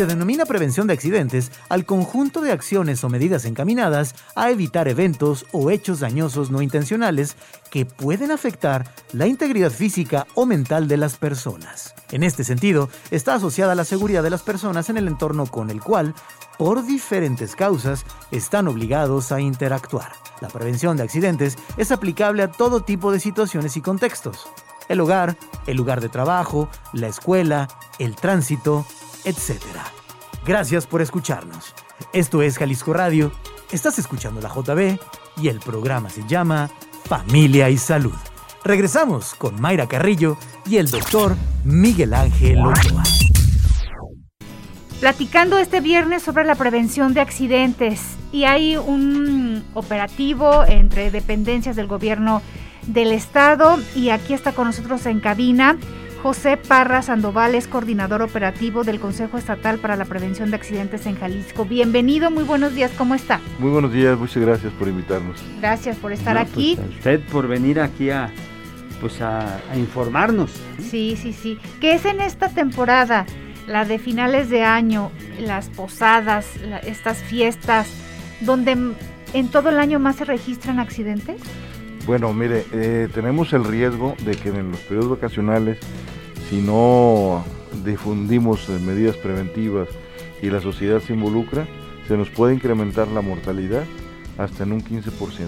Se denomina prevención de accidentes al conjunto de acciones o medidas encaminadas a evitar eventos o hechos dañosos no intencionales que pueden afectar la integridad física o mental de las personas. En este sentido, está asociada a la seguridad de las personas en el entorno con el cual, por diferentes causas, están obligados a interactuar. La prevención de accidentes es aplicable a todo tipo de situaciones y contextos. El hogar, el lugar de trabajo, la escuela, el tránsito, etc. Gracias por escucharnos. Esto es Jalisco Radio, estás escuchando la JB y el programa se llama Familia y Salud. Regresamos con Mayra Carrillo y el doctor Miguel Ángel Ochoa. Platicando este viernes sobre la prevención de accidentes y hay un operativo entre dependencias del gobierno del estado y aquí está con nosotros en cabina José Parra Sandoval es coordinador operativo del Consejo Estatal para la Prevención de Accidentes en Jalisco. Bienvenido, muy buenos días, ¿cómo está? Muy buenos días, muchas gracias por invitarnos. Gracias por estar aquí. Pues usted por venir aquí a, pues a, informarnos. Sí, sí, sí. ¿Qué es en esta temporada? La de finales de año, las posadas, estas fiestas, donde en todo el año más se registran accidentes? Bueno, mire, eh, tenemos el riesgo de que en los periodos vacacionales si no difundimos medidas preventivas y la sociedad se involucra, se nos puede incrementar la mortalidad hasta en un 15%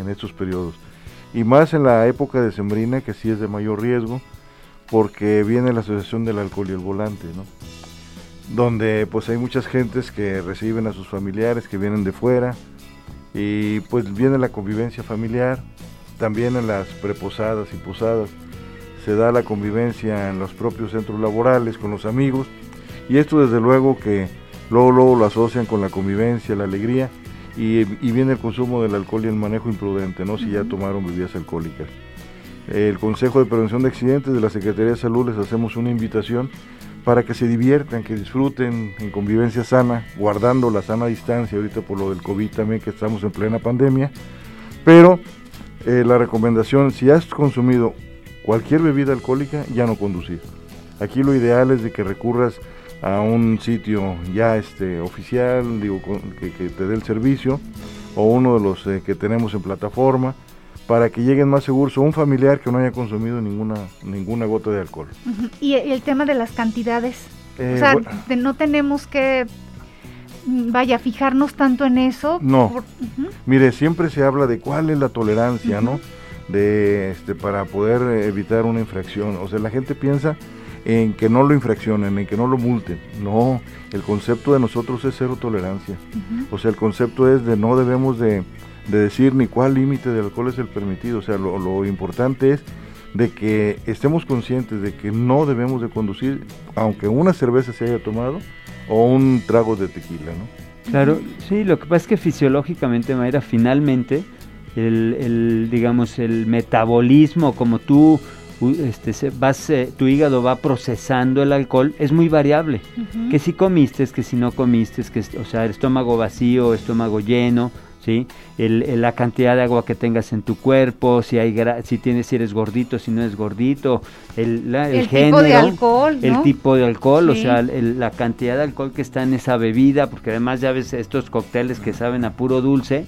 en estos periodos. Y más en la época de sembrina, que sí es de mayor riesgo, porque viene la asociación del alcohol y el volante, ¿no? donde pues hay muchas gentes que reciben a sus familiares que vienen de fuera y pues viene la convivencia familiar, también en las preposadas y posadas se da la convivencia en los propios centros laborales, con los amigos, y esto desde luego que luego, luego lo asocian con la convivencia, la alegría, y, viene el consumo del alcohol y el manejo imprudente, ¿no? Si ya tomaron bebidas alcohólicas. El Consejo de Prevención de Accidentes de la Secretaría de Salud les hacemos una invitación para que se diviertan, que disfruten en convivencia sana, guardando la sana distancia, ahorita por lo del COVID también que estamos en plena pandemia, pero eh, la recomendación, si has consumido cualquier bebida alcohólica, ya no conducir. Aquí lo ideal es de que recurras a un sitio ya este oficial, digo, que, te dé el servicio, o uno de los eh, que tenemos en plataforma, para que lleguen más seguros o un familiar que no haya consumido ninguna, ninguna gota de alcohol. ¿Y el tema de las cantidades? o eh, sea, no tenemos que mm, vaya, fijarnos tanto en eso. No. Mire, siempre se habla de cuál es la tolerancia, ¿no? De este, para poder evitar una infracción. O sea, la gente piensa en que no lo infraccionen, en que no lo multen. No, el concepto de nosotros es cero tolerancia. O sea, el concepto es de no debemos de, decir ni cuál límite de alcohol es el permitido. O sea, lo, importante es de que estemos conscientes de que no debemos de conducir, aunque una cerveza se haya tomado o un trago de tequila, ¿no? Claro, sí, lo que pasa es que fisiológicamente, Mayra, finalmente el, digamos, el metabolismo, como tú este, vas, eh, tu hígado va procesando el alcohol, es muy variable. Que si comiste, que si no comiste, que, o sea, el estómago vacío, estómago lleno, ¿sí? El, la cantidad de agua que tengas en tu cuerpo, si hay si tienes si eres gordito, si no eres gordito, el, el, tipo de alcohol, el tipo de alcohol, o sea, la cantidad de alcohol que está en esa bebida, porque además ya ves estos cócteles que saben a puro dulce,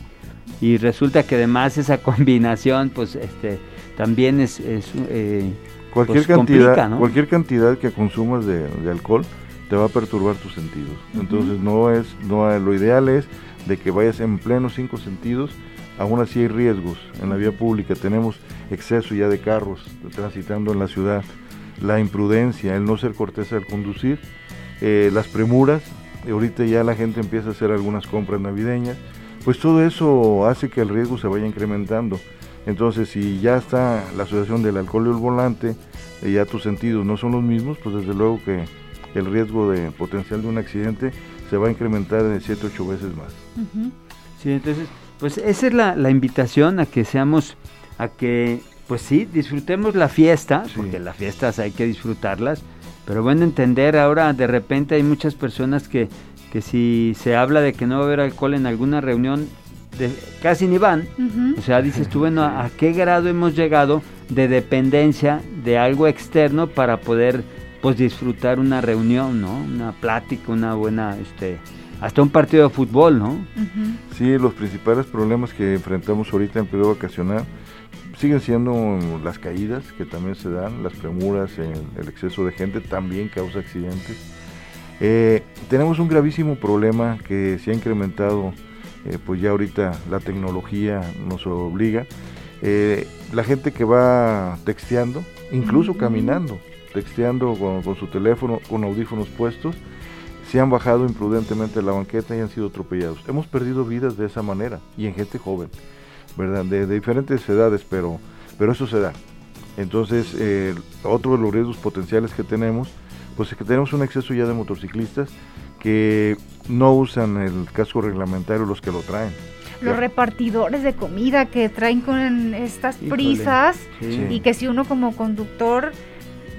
y resulta que además esa combinación pues este también es, eh, cualquier pues, cantidad cualquier cantidad que consumas de, alcohol te va a perturbar tus sentidos. Entonces no es no lo ideal es de que vayas en plenos cinco sentidos aún así hay riesgos en la vía pública. Tenemos exceso ya de carros transitando en la ciudad. La imprudencia el no ser cortés al conducir eh, las premuras ahorita ya la gente empieza a hacer algunas compras navideñas pues todo eso hace que el riesgo se vaya incrementando. Entonces, si ya está la asociación del alcohol y el volante, y ya tus sentidos no son los mismos, pues desde luego que el riesgo de potencial de un accidente se va a incrementar de 7, 8 veces más. Sí, entonces, pues esa es la, invitación a que seamos, a que, pues sí, disfrutemos la fiesta, porque las fiestas hay que disfrutarlas, pero bueno, entender ahora de repente hay muchas personas que que si se habla de que no va a haber alcohol en alguna reunión, de, casi ni van. O sea, dices tú, bueno, ¿a qué grado hemos llegado de dependencia de algo externo para poder pues disfrutar una reunión, ¿no? Una plática, una buena, este, hasta un partido de fútbol, ¿no? Sí, los principales problemas que enfrentamos ahorita en periodo vacacional siguen siendo las caídas que también se dan, las premuras, el, el exceso de gente también causa accidentes. Eh, tenemos un gravísimo problema que se ha incrementado, eh, pues ya ahorita la tecnología nos obliga. Eh, la gente que va texteando, incluso caminando, texteando con, con su teléfono, con audífonos puestos, se han bajado imprudentemente de la banqueta y han sido atropellados. Hemos perdido vidas de esa manera y en gente joven, ¿verdad? De, de diferentes edades, pero, pero eso se da. Entonces, eh, otro de los riesgos potenciales que tenemos, pues es que tenemos un exceso ya de motociclistas que no usan el casco reglamentario los que lo traen. Los Ya. repartidores de comida que traen con estas Híjole. prisas Sí. y que si uno como conductor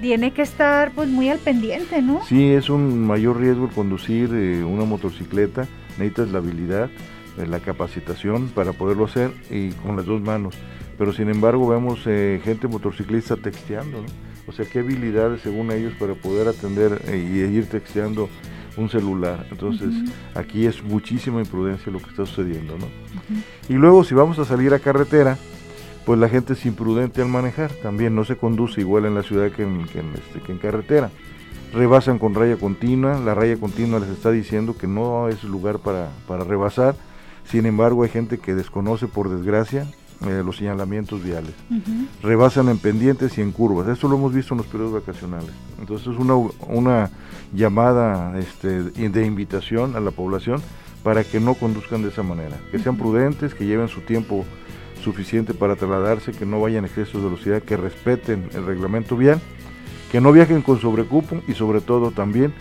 tiene que estar pues muy al pendiente, ¿no? Sí, es un mayor riesgo el conducir eh, una motocicleta, necesitas la habilidad, eh, la capacitación para poderlo hacer y con las dos manos. Pero sin embargo vemos eh, gente motociclista texteando, ¿no? O sea, qué habilidades según ellos para poder atender eh, y ir texteando un celular. Entonces, aquí es muchísima imprudencia lo que está sucediendo, ¿no? Y luego si vamos a salir a carretera, pues la gente es imprudente al manejar, también no se conduce igual en la ciudad que en, que en, este, que en carretera. Rebasan con raya continua, la raya continua les está diciendo que no es lugar para, para rebasar, sin embargo hay gente que desconoce por desgracia eh, los señalamientos viales. Rebasan en pendientes y en curvas, esto lo hemos visto en los periodos vacacionales. Entonces es una, una llamada este, de invitación a la población para que no conduzcan de esa manera, que sean prudentes, que lleven su tiempo suficiente para trasladarse, que no vayan a excesos de velocidad, que respeten el reglamento vial, que no viajen con sobrecupo y sobre todo también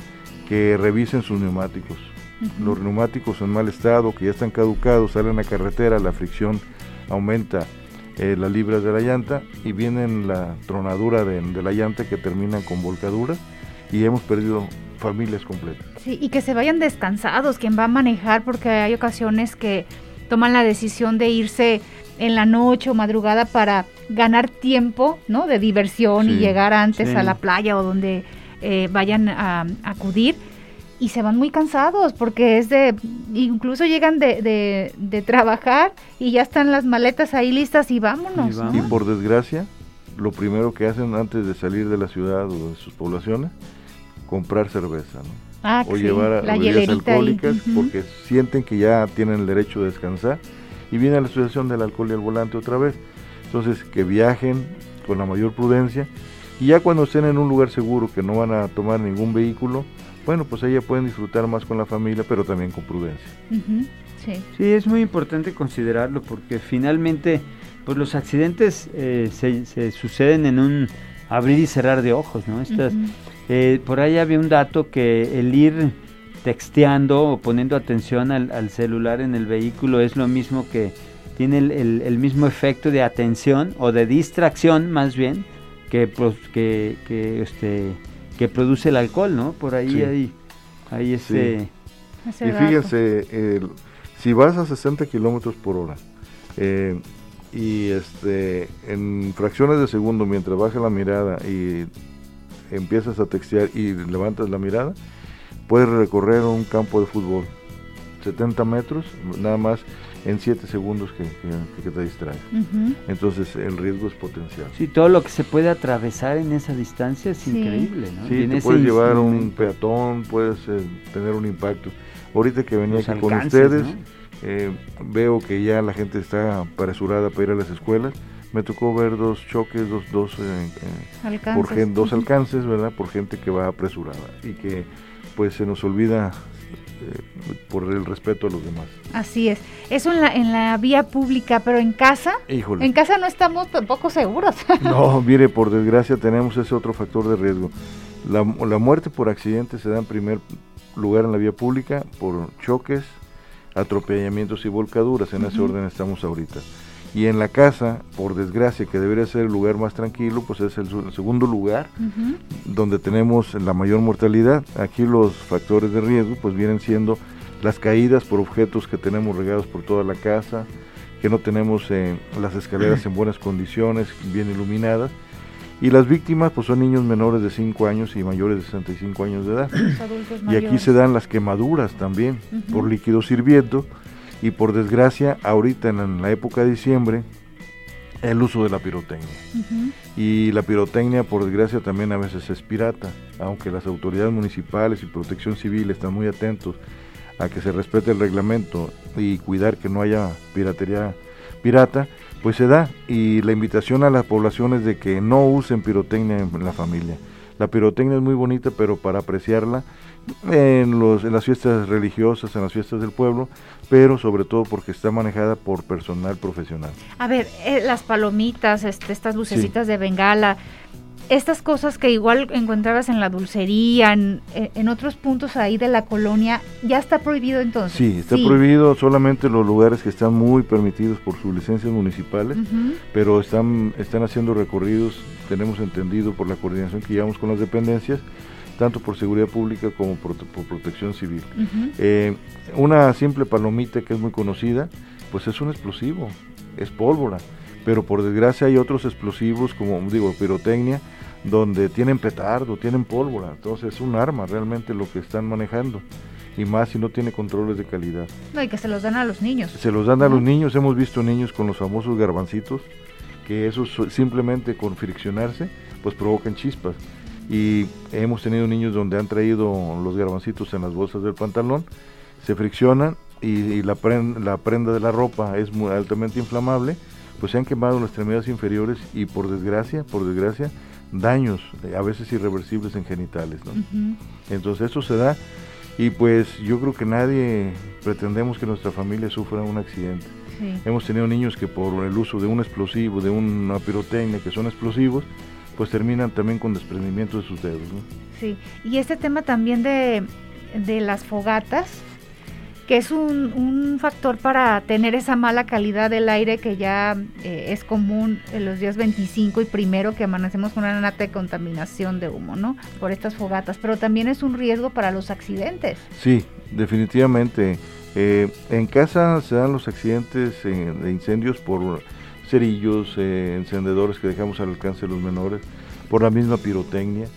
que revisen sus neumáticos. Los neumáticos en mal estado, que ya están caducados, salen a carretera, la fricción aumenta eh, las libras de la llanta y vienen la tronadura de, de la llanta que terminan con volcaduras y hemos perdido familias completas. Sí, y que se vayan descansados quien va a manejar, porque hay ocasiones que toman la decisión de irse en la noche o madrugada para ganar tiempo, ¿no? De diversión y llegar antes sí. a la playa o donde eh, vayan a, a acudir y se van muy cansados porque es de, incluso llegan de, de- de trabajar y ya están las maletas ahí listas y vámonos. Y ¿no? vamos. Y por desgracia, lo primero que hacen antes de salir de la ciudad o de sus poblaciones, comprar cerveza, ¿no? Ah, o sí, llevar a la bebidas alcohólicas porque sienten que ya tienen el derecho de descansar y viene la asociación del alcohol y el volante otra vez. Entonces, que viajen con la mayor prudencia y ya cuando estén en un lugar seguro que no van a tomar ningún vehículo, bueno, pues ahí ya pueden disfrutar más con la familia, pero también con prudencia. Sí. Sí, es muy importante considerarlo porque finalmente pues los accidentes eh, se, se suceden en un abrir y cerrar de ojos, ¿no? Estas, eh, por ahí había un dato que el ir texteando o poniendo atención al, al celular en el vehículo es lo mismo que tiene el, el- el mismo efecto de atención o de distracción más bien que, pro- que, que, este, que produce el alcohol, ¿no? Por ahí Sí. hay, hay ese... Ese Y dato. fíjense, si vas a 60 kilómetros por hora eh, y este, en fracciones de segundo, mientras baja la mirada y empiezas a textear y levantas la mirada, puedes recorrer un campo de fútbol 70 metros, nada más en 7 segundos que, que- que te distraes. Ujú. Entonces el riesgo es potencial. Sí, todo lo que se puede atravesar en esa distancia es Sí. increíble, ¿no? Sí, te puedes llevar un peatón, puedes eh, tener un impacto. Ahorita que venía los aquí con alcances, ustedes, ¿no? eh, veo que ya la gente está apresurada para ir a las escuelas. Me tocó ver dos choques, dos, dos, eh, eh, Alcances. por gen- dos alcances, ¿verdad? Por gente que va apresurada y que pues se nos olvida por el respeto a los demás. Así es. Eso en la, en la vía pública, pero en casa, Híjole. en casa no estamos tampoco seguros. No, mire, por desgracia tenemos ese otro factor de riesgo. La, la muerte por accidente se da en primer lugar en la vía pública por choques, atropellamientos y volcaduras. En ese orden estamos ahorita. Y en la casa, por desgracia, que debería ser el lugar más tranquilo, pues es el, segundo lugar donde tenemos la mayor mortalidad. Aquí los factores de riesgo pues vienen siendo las caídas por objetos que tenemos regados por toda la casa, que no tenemos eh, las escaleras en buenas condiciones, bien iluminadas. Y las víctimas pues son niños menores de 5 años y mayores de 65 años de edad. Y aquí se dan las quemaduras también por líquidos hirviendo y por desgracia ahorita en la época de diciembre el uso de la pirotecnia. Y la pirotecnia, por desgracia, también a veces es pirata, aunque las autoridades municipales y protección civil están muy atentos a que se respete el reglamento y cuidar que no haya piratería pirata, pues se da. Y la invitación a las poblaciones de que no usen pirotecnia en la familia. La pirotecnia es muy bonita, pero para apreciarla en, los, en las fiestas religiosas, en las fiestas del pueblo, pero sobre todo porque está manejada por personal profesional. A ver, eh, las palomitas, este, estas lucecitas de bengala, estas cosas que igual encontrabas en la dulcería, en, en, otros puntos ahí de la colonia, ¿ya está prohibido entonces? Sí, está prohibido solamente los lugares que están muy permitidos por sus licencias municipales, pero están, están haciendo recorridos, tenemos entendido por la coordinación que llevamos con las dependencias, tanto por seguridad pública como por, protección civil. Eh, una simple palomita que es muy conocida, pues es un explosivo, es pólvora, pero por desgracia hay otros explosivos como digo, pirotecnia, donde tienen petardo, tienen pólvora, entonces es un arma realmente lo que están manejando y más si no tiene controles de calidad. No, y que se los dan a los niños. Se los dan a los niños, hemos visto niños con los famosos garbancitos, que esos simplemente con friccionarse, pues provocan chispas y hemos tenido niños donde han traído los garbancitos en las bolsas del pantalón, se friccionan y, la, la, prenda de la ropa es muy altamente inflamable, pues se han quemado las extremidades inferiores y por desgracia, por desgracia, daños eh, a veces irreversibles en genitales. Entonces eso se da y pues yo creo que nadie pretendemos que nuestra familia sufra un accidente. Hemos tenido niños que por el uso de un explosivo, de una pirotecnia, que son explosivos, pues terminan también con desprendimiento de sus dedos. ¿no? Sí, y este tema también de, las fogatas, que es un, factor para tener esa mala calidad del aire que ya eh, es común en los días 25 y primero que amanecemos con una nata de contaminación de humo, ¿no? Por estas fogatas, pero también es un riesgo para los accidentes. Sí, definitivamente. Eh, en casa se dan los accidentes eh, de incendios por cerillos, eh, encendedores que dejamos al alcance de los menores, por la misma pirotecnia,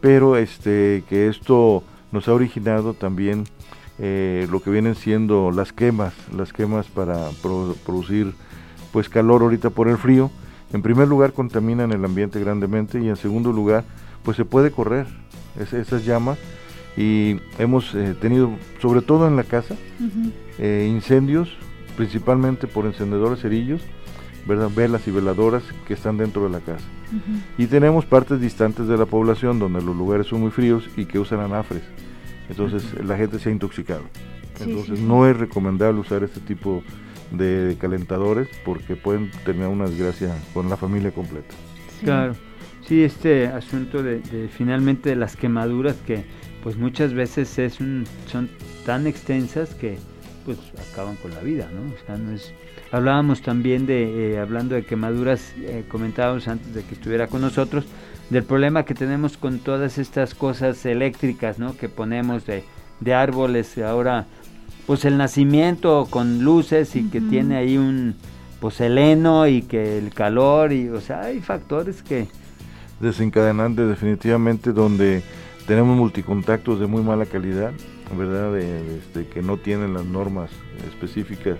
pero este, que esto nos ha originado también eh, lo que vienen siendo las quemas, las quemas para producir pues calor ahorita por el frío. En primer lugar contaminan el ambiente grandemente y en segundo lugar pues se puede correr esas llamas y hemos eh, tenido sobre todo en la casa incendios principalmente por encendedores cerillos ¿verdad? velas y veladoras que están dentro de la casa. Y tenemos partes distantes de la población donde los lugares son muy fríos y que usan anafres. Entonces la gente se ha intoxicado. Entonces no es recomendable usar este tipo de calentadores porque pueden tener una desgracia con la familia completa. Claro. Sí, este asunto de, finalmente de las quemaduras que pues muchas veces es un, son tan extensas que pues acaban con la vida, ¿no? O sea, no es Hablábamos también de, eh, hablando de quemaduras, eh, comentábamos antes de que estuviera con nosotros, del problema que tenemos con todas estas cosas eléctricas, ¿no? Que ponemos de, de árboles, ahora, pues el nacimiento con luces y que tiene ahí un, pues el heno y que el calor y, o sea, hay factores que... Desencadenantes definitivamente donde tenemos multicontactos de muy mala calidad, ¿verdad? De, este, que no tienen las normas específicas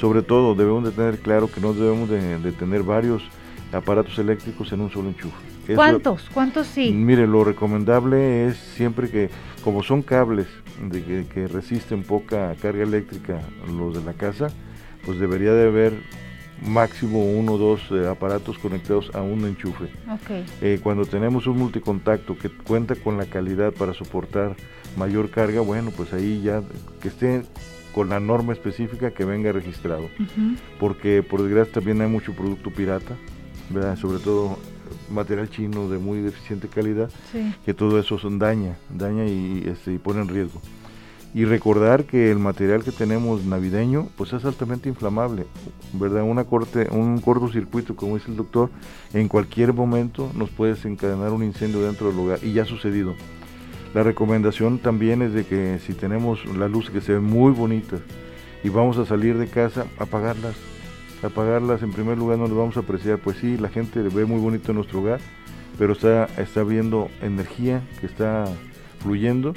sobre todo debemos de tener claro que no debemos de, tener varios aparatos eléctricos en un solo enchufe. ¿Cuántos? ¿Cuántos sí? Mire, lo recomendable es siempre que, como son cables de que, resisten poca carga eléctrica los de la casa, pues debería de haber máximo uno o dos eh, aparatos conectados a un enchufe. Okay. Eh, cuando tenemos un multicontacto que cuenta con la calidad para soportar mayor carga, bueno, pues ahí ya que esté con la norma específica que venga registrado. Porque por desgracia también hay mucho producto pirata, ¿verdad? sobre todo material chino de muy deficiente calidad, que todo eso son daña, daña y, este, y pone en riesgo. y recordar que el material que tenemos navideño pues es altamente inflamable, ¿verdad? Una corte, un cortocircuito, como dice el doctor, en cualquier momento nos puede desencadenar un incendio dentro del hogar y ya ha sucedido. La recomendación también es de que si tenemos las luces que se ven muy bonitas y vamos a salir de casa, apagarlas. Apagarlas en primer lugar no les vamos a apreciar, pues sí, la gente ve muy bonito nuestro hogar, pero está, está viendo energía que está fluyendo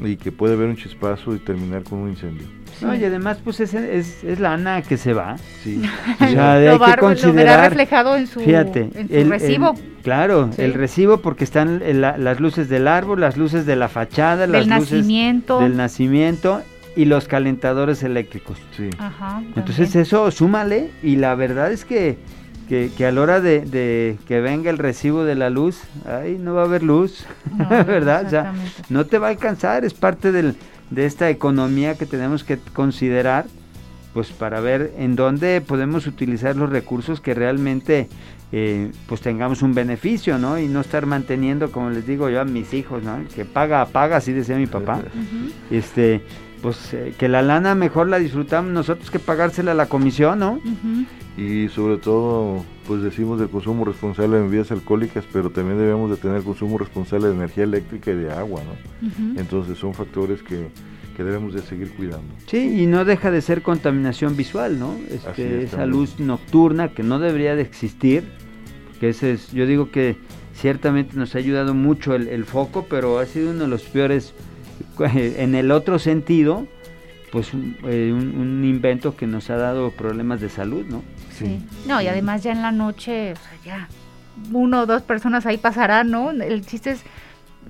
y que puede haber un chispazo y terminar con un incendio. No, y además, pues es, es, es lana que se va. Sí. O sea, hay Lo que lo verá considerar. reflejado en su, Fíjate, en su el- recibo el- claro, Sí. el recibo porque están el- la- las luces del árbol, las luces de la fachada, las del luces nacimiento. del nacimiento y los calentadores eléctricos. Sí. Ajá, Entonces también. eso súmale y la verdad es que, que, que a la hora de, de que venga el recibo de la luz, ahí no va a haber luz, No, ¿verdad? O sea, no te va a alcanzar, es parte del, de esta economía que tenemos que considerar, pues para ver en dónde podemos utilizar los recursos que realmente eh, pues tengamos un beneficio, ¿no? Y no estar manteniendo, como les digo yo a mis hijos, ¿no? Que paga, paga, así decía mi papá. Este, pues eh, que la lana mejor la disfrutamos nosotros que pagársela a la comisión, ¿no? Y sobre todo, pues decimos del consumo responsable de bebidas alcohólicas, pero también debemos de tener consumo responsable de energía eléctrica y de agua, ¿no? Entonces son factores que, que debemos de seguir cuidando. Sí, y no deja de ser contaminación visual, ¿no? Este, es, esa también. luz nocturna que no debería de existir, que ese es, yo digo que ciertamente nos ha ayudado mucho el, el foco, pero ha sido uno de los peores, en el otro sentido, pues un, eh, un- un invento que nos ha dado problemas de salud, ¿no? Sí. No, y además ya en la noche, o sea, ya uno o dos personas ahí pasarán, ¿no? El chiste es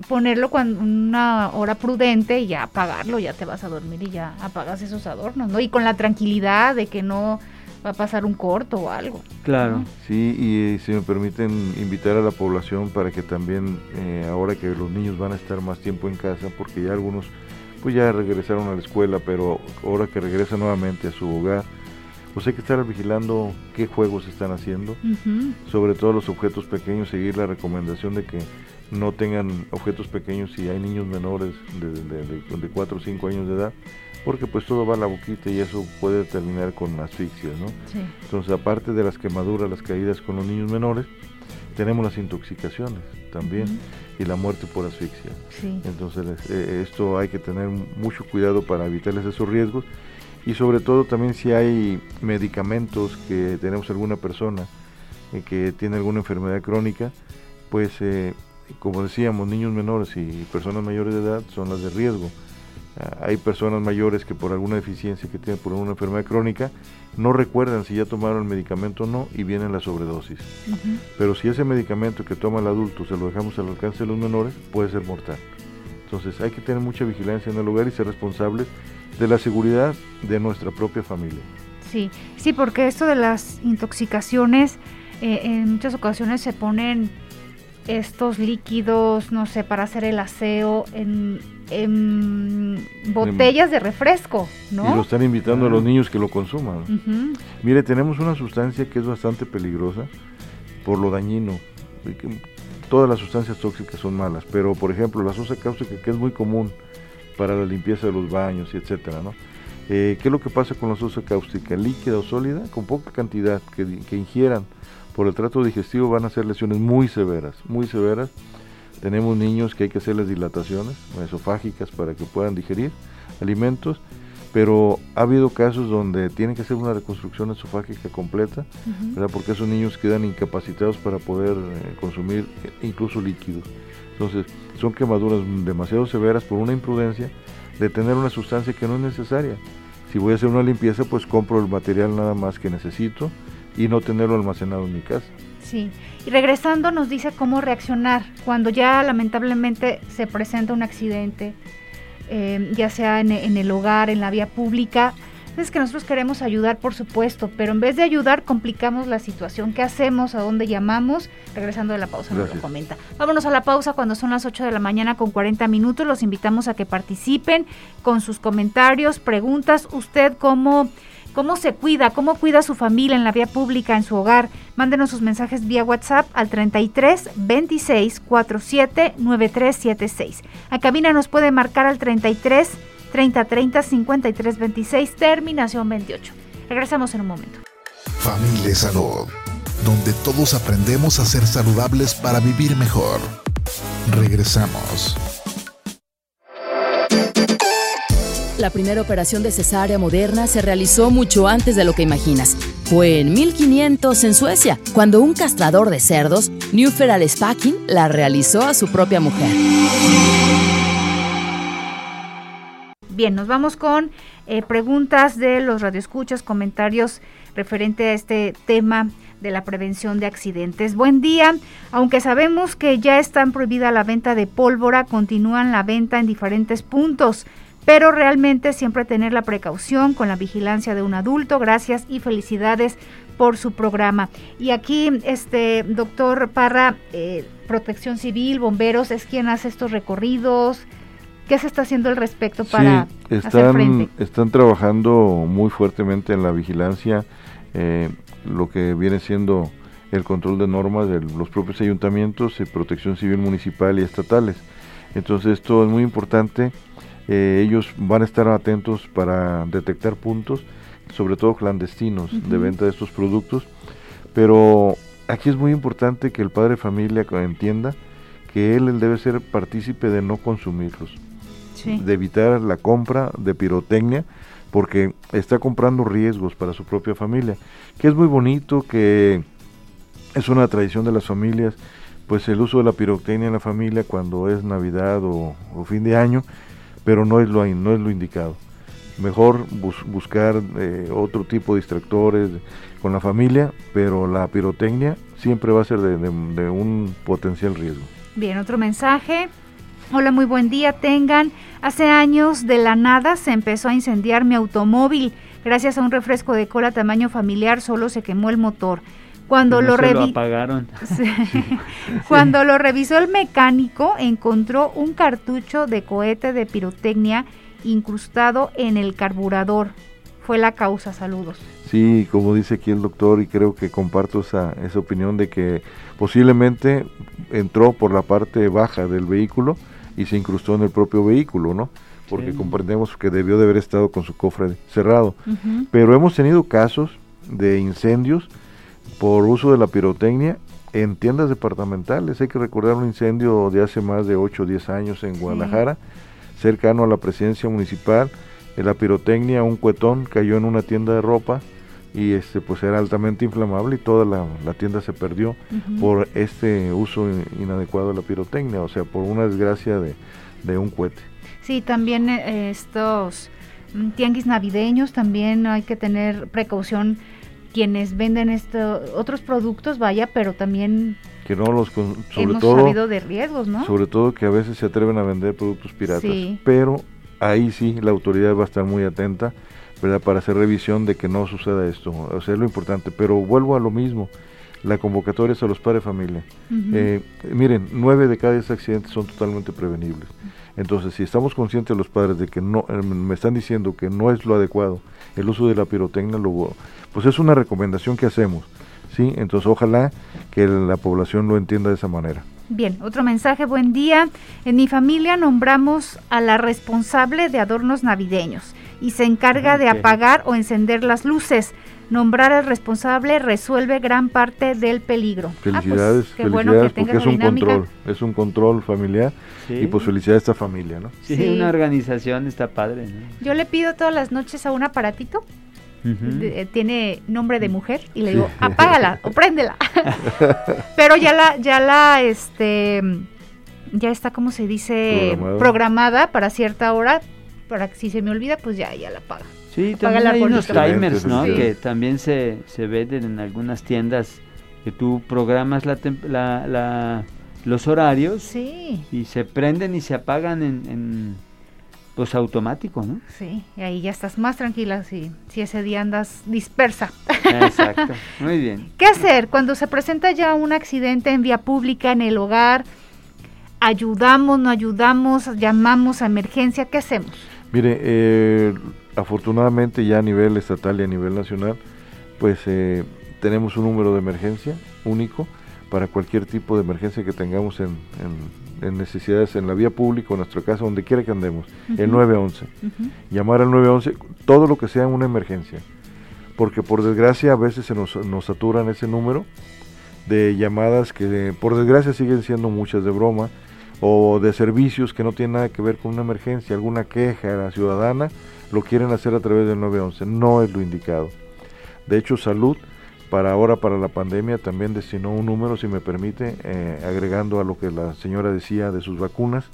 ponerlo cuando una hora prudente y ya apagarlo, ya te vas a dormir y ya apagas esos adornos, ¿no? Y con la tranquilidad de que no va a pasar un corto o algo. Claro. Sí, y si me permiten invitar a la población para que también, eh, ahora que los niños van a estar más tiempo en casa, porque ya algunos pues ya regresaron a la escuela, pero ahora que regresan nuevamente a su hogar, pues hay que estar vigilando qué juegos están haciendo, sobre todo los objetos pequeños, seguir la recomendación de que no tengan objetos pequeños si hay niños menores de, de, de, de 4 o 5 años de edad, porque pues todo va a la boquita y eso puede terminar con asfixias, ¿no? Sí. Entonces, aparte de las quemaduras, las caídas con los niños menores, tenemos las intoxicaciones también y la muerte por asfixia. Sí. Entonces, eh, esto hay que tener mucho cuidado para evitarles esos riesgos y sobre todo también si hay medicamentos que tenemos alguna persona eh, que tiene alguna enfermedad crónica, pues eh, como decíamos, niños menores y personas mayores de edad son las de riesgo. Ah, hay personas mayores que por alguna deficiencia que tienen por una enfermedad crónica no recuerdan si ya tomaron el medicamento o no y vienen la sobredosis. Pero si ese medicamento que toma el adulto se lo dejamos al alcance de los menores, puede ser mortal. Entonces hay que tener mucha vigilancia en el hogar y ser responsables de la seguridad de nuestra propia familia. Sí, sí, porque esto de las intoxicaciones, eh, en muchas ocasiones se ponen estos líquidos, no sé, para hacer el aseo en, en botellas de refresco, Y lo ¿no? están invitando a los niños que lo consuman. Ujú, Mire, tenemos una sustancia que es bastante peligrosa por lo dañino. Todas las sustancias tóxicas son malas, pero por ejemplo la sosa cáustica que es muy común para la limpieza de los baños y etcétera, ¿no? Eh, ¿Qué es lo que pasa con la sosa cáustica? Líquida o sólida, con poca cantidad que, que ingieran por el trato digestivo van a ser lesiones muy severas, muy severas. Tenemos niños que hay que hacerles dilataciones esofágicas para que puedan digerir alimentos, pero ha habido casos donde tienen que hacer una reconstrucción esofágica completa, ujú. ¿verdad? porque esos niños quedan incapacitados para poder eh, consumir incluso líquidos. Entonces, son quemaduras demasiado severas por una imprudencia de tener una sustancia que no es necesaria. Si voy a hacer una limpieza, pues compro el material nada más que necesito y no tenerlo almacenado en mi casa. Sí, y regresando nos dice cómo reaccionar cuando ya lamentablemente se presenta un accidente, eh, ya sea en, en el hogar, en la vía pública. Es que nosotros queremos ayudar, por supuesto, pero en vez de ayudar complicamos la situación. ¿Qué hacemos? ¿A dónde llamamos? Regresando de la pausa nos lo Gracias. comenta. Vámonos a la pausa cuando son las 8 de la mañana con 40 minutos. Los invitamos a que participen con sus comentarios, preguntas. ¿Usted cómo ¿Cómo se cuida? ¿Cómo cuida a su familia en la vía pública, en su hogar? Mándenos sus mensajes vía WhatsApp al 33 26 47 9376. A cabina nos puede marcar al 33 3030 5326, terminación 28. Regresamos en un momento. Familia y Salud, donde todos aprendemos a ser saludables para vivir mejor. Regresamos. La primera operación de cesárea moderna se realizó mucho antes de lo que imaginas. Fue en 1500 en Suecia, cuando un castrador de cerdos, Newferal Spacking, la realizó a su propia mujer. Bien, nos vamos con eh, preguntas de los radioescuchas, comentarios referente a este tema de la prevención de accidentes. Buen día, aunque sabemos que ya están prohibida la venta de pólvora, continúan la venta en diferentes puntos pero realmente siempre tener la precaución con la vigilancia de un adulto. Gracias y felicidades por su programa. Y aquí, este doctor Parra, eh, Protección Civil, Bomberos, es quien hace estos recorridos. ¿Qué se está haciendo al respecto para están, hacer frente? Están trabajando muy fuertemente en la vigilancia, eh, lo que viene siendo el control de normas de los propios ayuntamientos, de protección civil municipal y estatales. Entonces esto es muy importante eh, ellos van a estar atentos para detectar puntos, sobre todo clandestinos, de venta de estos productos. Pero aquí es muy importante que el padre de familia entienda que él, debe ser partícipe de no consumirlos, de evitar la compra de pirotecnia, porque está comprando riesgos para su propia familia, que es muy bonito, que es una tradición de las familias, pues el uso de la pirotecnia en la familia cuando es Navidad o fin de año, pero no es lo, no es lo indicado. Mejor buscar eh, otro tipo de distractores con la familia, pero la pirotecnia siempre va a ser de, de un potencial riesgo. Bien, otro mensaje. Hola, muy buen día. Tengan, hace años de la nada se empezó a incendiar mi automóvil. Gracias a un refresco de cola tamaño familiar solo se quemó el motor. Cuando lo, apagaron. Cuando lo revisó el mecánico, encontró un cartucho de cohete de pirotecnia incrustado en el carburador. Fue la causa, saludos. Sí, como dice aquí el doctor, y creo que comparto esa, esa opinión de que posiblemente entró por la parte baja del vehículo y se incrustó en el propio vehículo, ¿no? Porque comprendemos que debió de haber estado con su cofre cerrado. Pero hemos tenido casos de incendios por uso de la pirotecnia en tiendas departamentales. Hay que recordar un incendio de hace más de 8 o 10 años en Guadalajara, cercano a la presidencia municipal. En la pirotecnia, un cuetón cayó en una tienda de ropa y este pues era altamente inflamable y toda la, tienda se perdió por este uso inadecuado de la pirotecnia, o sea, por una desgracia de, un cohete. Sí, también eh, estos mm, tianguis navideños también hay que tener precaución quienes venden esto, otros productos, vaya, pero también que no los sobre hemos todo sabido de riesgos, ¿no? Sobre todo que a veces se atreven a vender productos piratas, pero ahí sí la autoridad va a estar muy atenta, ¿verdad? Para hacer revisión de que no suceda esto, o sea, es lo importante, pero vuelvo a lo mismo, la convocatoria es a los padres de familia. Eh, miren, nueve de cada diez accidentes son totalmente prevenibles. Entonces, si estamos conscientes los padres de que no, eh, me están diciendo que no es lo adecuado el uso de la pirotecnia, pues es una recomendación que hacemos. ¿sí? Entonces, ojalá que la población lo entienda de esa manera. Bien, otro mensaje, buen día. En mi familia nombramos a la responsable de adornos navideños y se encarga de apagar o encender las luces. Nombrar al responsable resuelve gran parte del peligro. Felicidades, ah, pues, felicidades porque es un control, es un control familiar y pues felicidades a esta familia, ¿no? Sí, una organización está padre. Yo le pido todas las noches a un aparatito eh, tiene nombre de mujer y le digo apágala o préndela pero ya la ya la este ya está como se dice programada para cierta hora para que si se me olvida pues ya ya la apaga Sí, también hay unos timers, ¿no? Que también se, se venden en algunas tiendas que tú programas la, la, los horarios sí. y se prenden y se apagan en, pues automático, ¿no? Sí, y ahí ya estás más tranquila si, si ese día andas dispersa. Exacto, muy bien. ¿Qué hacer cuando se presenta ya un accidente en vía pública, en el hogar? ¿Ayudamos, no ayudamos, llamamos a emergencia? ¿Qué hacemos? Mire, eh, afortunadamente ya a nivel estatal y a nivel nacional, pues eh, tenemos un número de emergencia único para cualquier tipo de emergencia que tengamos en, en necesidades en la vía pública, en nuestra casa, donde quiera que andemos, el 911. Llamar al 911, todo lo que sea una emergencia. Porque por desgracia a veces se nos, nos saturan ese número de llamadas que por desgracia siguen siendo muchas de broma o de servicios que no tienen nada que ver con una emergencia, alguna queja ciudadana, lo quieren hacer a través del 911. No es lo indicado. De hecho, salud para ahora, para la pandemia, también destinó un número, si me permite, eh, agregando a lo que la señora decía de sus vacunas.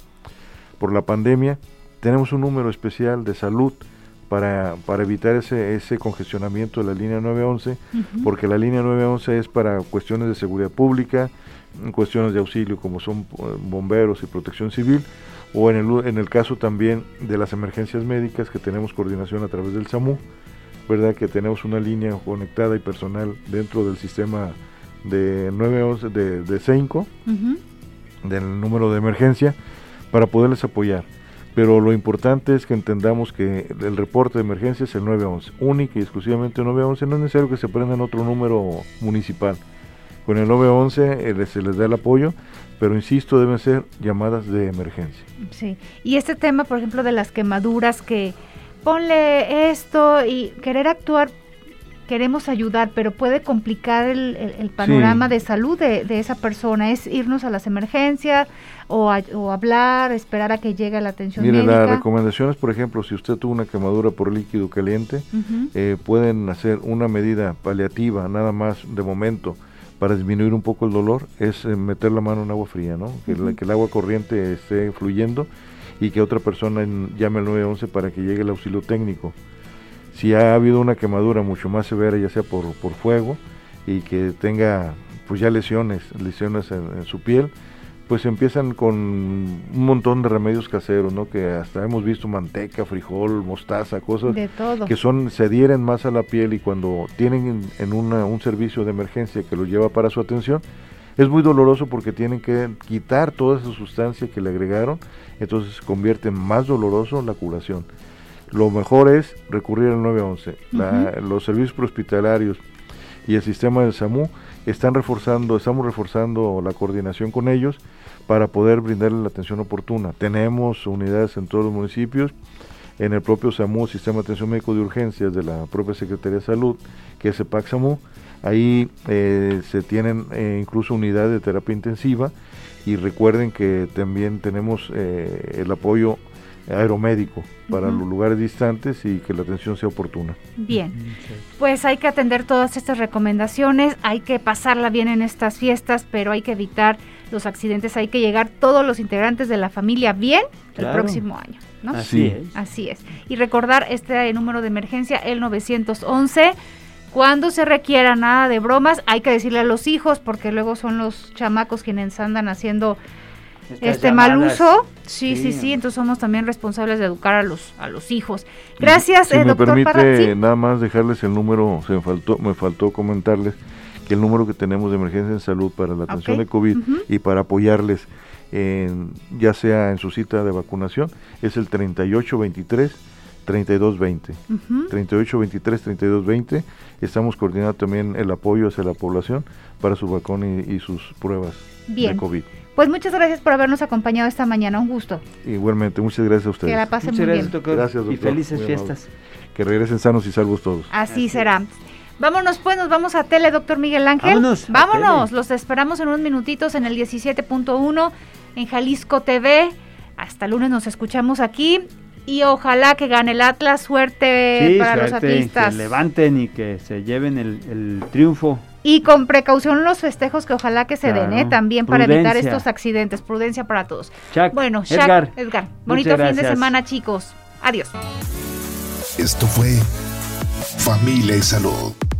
Por la pandemia, tenemos un número especial de salud para, para evitar ese, ese congestionamiento de la línea 911, porque la línea 911 es para cuestiones de seguridad pública, cuestiones de auxilio como son eh, bomberos y protección civil, o en el, en el caso también de las emergencias médicas que tenemos coordinación a través del SAMU ¿verdad? Que tenemos una línea conectada y personal dentro del sistema de 911 de, de CENCO, del número de emergencia, para poderles apoyar. Pero lo importante es que entendamos que el reporte de emergencia es el 911, único y exclusivamente 911, no es necesario que se prenda en otro número municipal. Con el 911 eh, se les da el apoyo, pero insisto, deben ser llamadas de emergencia. Sí, y este tema, por ejemplo, de las quemaduras que ponle esto y querer actuar, queremos ayudar, pero puede complicar el, panorama de salud de, esa persona. Es irnos a las emergencias o, hablar, esperar a que llegue la atención Mire, las recomendaciones, por ejemplo, si usted tuvo una quemadura por líquido caliente, eh, pueden hacer una medida paliativa, nada más de momento, para disminuir un poco el dolor, es eh, meter la mano en agua fría, ¿no? que el agua corriente esté fluyendo y que otra persona llame al 911 para que llegue el auxilio técnico. Si ha habido una quemadura mucho más severa, ya sea por, por fuego, y que tenga pues ya lesiones, lesiones en, su piel, pues empiezan con un montón de remedios caseros, ¿no? Que hasta hemos visto manteca, frijol, mostaza, cosas que son se adhieren más a la piel y cuando tienen en, un servicio de emergencia que lo lleva para su atención, es muy doloroso porque tienen que quitar toda esa sustancia que le agregaron entonces convierte en más doloroso la curación. Lo mejor es recurrir al 911. los servicios prehospitalarios y el sistema del SAMU están reforzando, estamos reforzando la coordinación con ellos para poder brindarle la atención oportuna. Tenemos unidades en todos los municipios, en el propio SAMU, Sistema de Atención Médico de Urgencias de la propia Secretaría de Salud, que es EPAC SAMU. Ahí eh, se tienen eh, incluso unidades de terapia intensiva y recuerden que también tenemos eh, el apoyo aeromédico para los lugares distantes y que la atención sea oportuna. Bien, pues hay que atender todas estas recomendaciones, hay que pasarla bien en estas fiestas, pero hay que evitar los accidentes, hay que llegar todos los integrantes de la familia bien el próximo año. ¿no? Así es. Así es. Y recordar este número de emergencia, el 911 cuando se requiera nada de bromas, hay que decirle a los hijos, porque luego son los chamacos quienes andan haciendo este mal uso. Sí, sí, sí, entonces somos también responsables de educar a los a los hijos. Gracias, si eh, me permite nada más dejarles el número, se me faltó me faltó comentarles que el número que tenemos de emergencia en salud para la atención de COVID y para apoyarles en, ya sea en su cita de vacunación es el 3823 3220. Uh 3823 3220. Estamos coordinando también el apoyo hacia la población para su vacuna y, sus pruebas de COVID. Pues muchas gracias por habernos acompañado esta mañana, un gusto. Igualmente, muchas gracias a ustedes. Que la pasen muy bien. Gracias, Y felices fiestas. Que regresen sanos y salvos todos. Así, será. Vámonos pues, nos vamos a tele, doctor Miguel Ángel. Vámonos. Vámonos, los esperamos en unos minutitos en el 17.1 en Jalisco TV. Hasta lunes nos escuchamos aquí y ojalá que gane el Atlas. Suerte para los atlistas. Que levanten y que se lleven el, triunfo. Y con precaución los festejos que ojalá que se den, ¿eh? también para evitar estos accidentes. Prudencia para todos. bueno, Edgar, Edgar bonito fin de semana, chicos. Adiós. Esto fue Familia y Salud